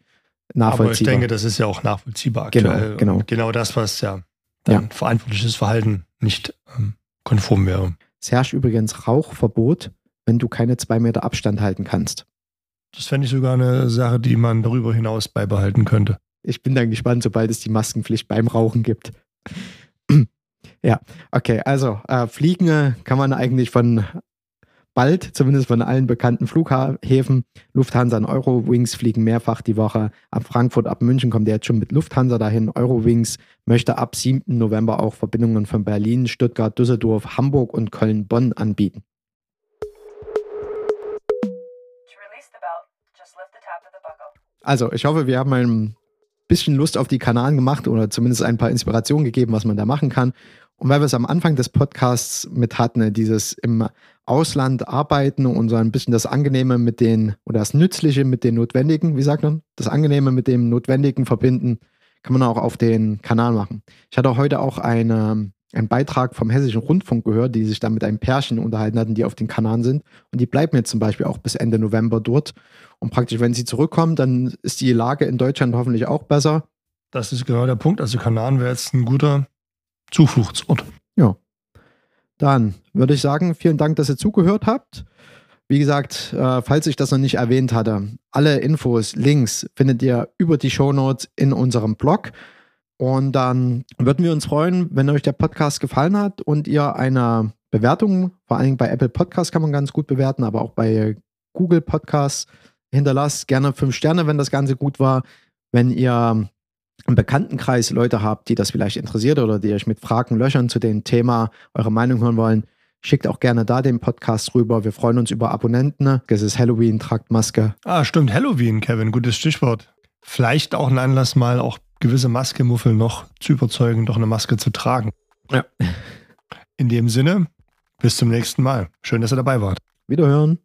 Nachvollziehbar. Aber ich denke, das ist ja auch nachvollziehbar genau, aktuell. Genau, genau. genau das, was ja dann ja. verantwortliches Verhalten nicht ähm, konform wäre. Es herrscht übrigens Rauchverbot, wenn du keine zwei Meter Abstand halten kannst. Das fände ich sogar eine Sache, die man darüber hinaus beibehalten könnte. Ich bin dann gespannt, sobald es die Maskenpflicht beim Rauchen gibt. ja, okay, also äh, Fliegen kann man eigentlich von bald, zumindest von allen bekannten Flughäfen. Lufthansa und Eurowings fliegen mehrfach die Woche. Ab Frankfurt, ab München kommt er jetzt schon mit Lufthansa dahin. Eurowings möchte ab 7. November auch Verbindungen von Berlin, Stuttgart, Düsseldorf, Hamburg und Köln-Bonn anbieten. Also, ich hoffe, wir haben ein bisschen Lust auf die Kanaren gemacht oder zumindest ein paar Inspirationen gegeben, was man da machen kann. Und weil wir es am Anfang des Podcasts mit hatten, ne, dieses im Ausland arbeiten und so ein bisschen das Angenehme mit den, oder das Nützliche mit den Notwendigen, wie sagt man? Das Angenehme mit dem Notwendigen verbinden, kann man auch auf den Kanal machen. Ich hatte heute auch eine, einen Beitrag vom Hessischen Rundfunk gehört, die sich da mit einem Pärchen unterhalten hatten, die auf den Kanaren sind. Und die bleiben jetzt zum Beispiel auch bis Ende November dort. Und praktisch, wenn sie zurückkommen, dann ist die Lage in Deutschland hoffentlich auch besser. Das ist genau der Punkt. Also Kanaren wäre jetzt ein guter Zufluchtsort. Ja. Dann würde ich sagen, vielen Dank, dass ihr zugehört habt. Wie gesagt, äh, falls ich das noch nicht erwähnt hatte, alle Infos, Links findet ihr über die Shownotes in unserem Blog. Und dann würden wir uns freuen, wenn euch der Podcast gefallen hat und ihr eine Bewertung, vor allem bei Apple Podcasts kann man ganz gut bewerten, aber auch bei Google Podcasts hinterlasst. Gerne fünf Sterne, wenn das Ganze gut war. Wenn ihr im Bekanntenkreis Leute habt, die das vielleicht interessiert oder die euch mit Fragen löchern zu dem Thema eure Meinung hören wollen, schickt auch gerne da den Podcast rüber. Wir freuen uns über Abonnenten. Es ist Halloween, tragt Maske. Ah, stimmt, Halloween, Kevin, gutes Stichwort. Vielleicht auch ein Anlass, mal auch gewisse Maskemuffel noch zu überzeugen, doch eine Maske zu tragen. Ja. In dem Sinne, bis zum nächsten Mal. Schön, dass ihr dabei wart. Wiederhören.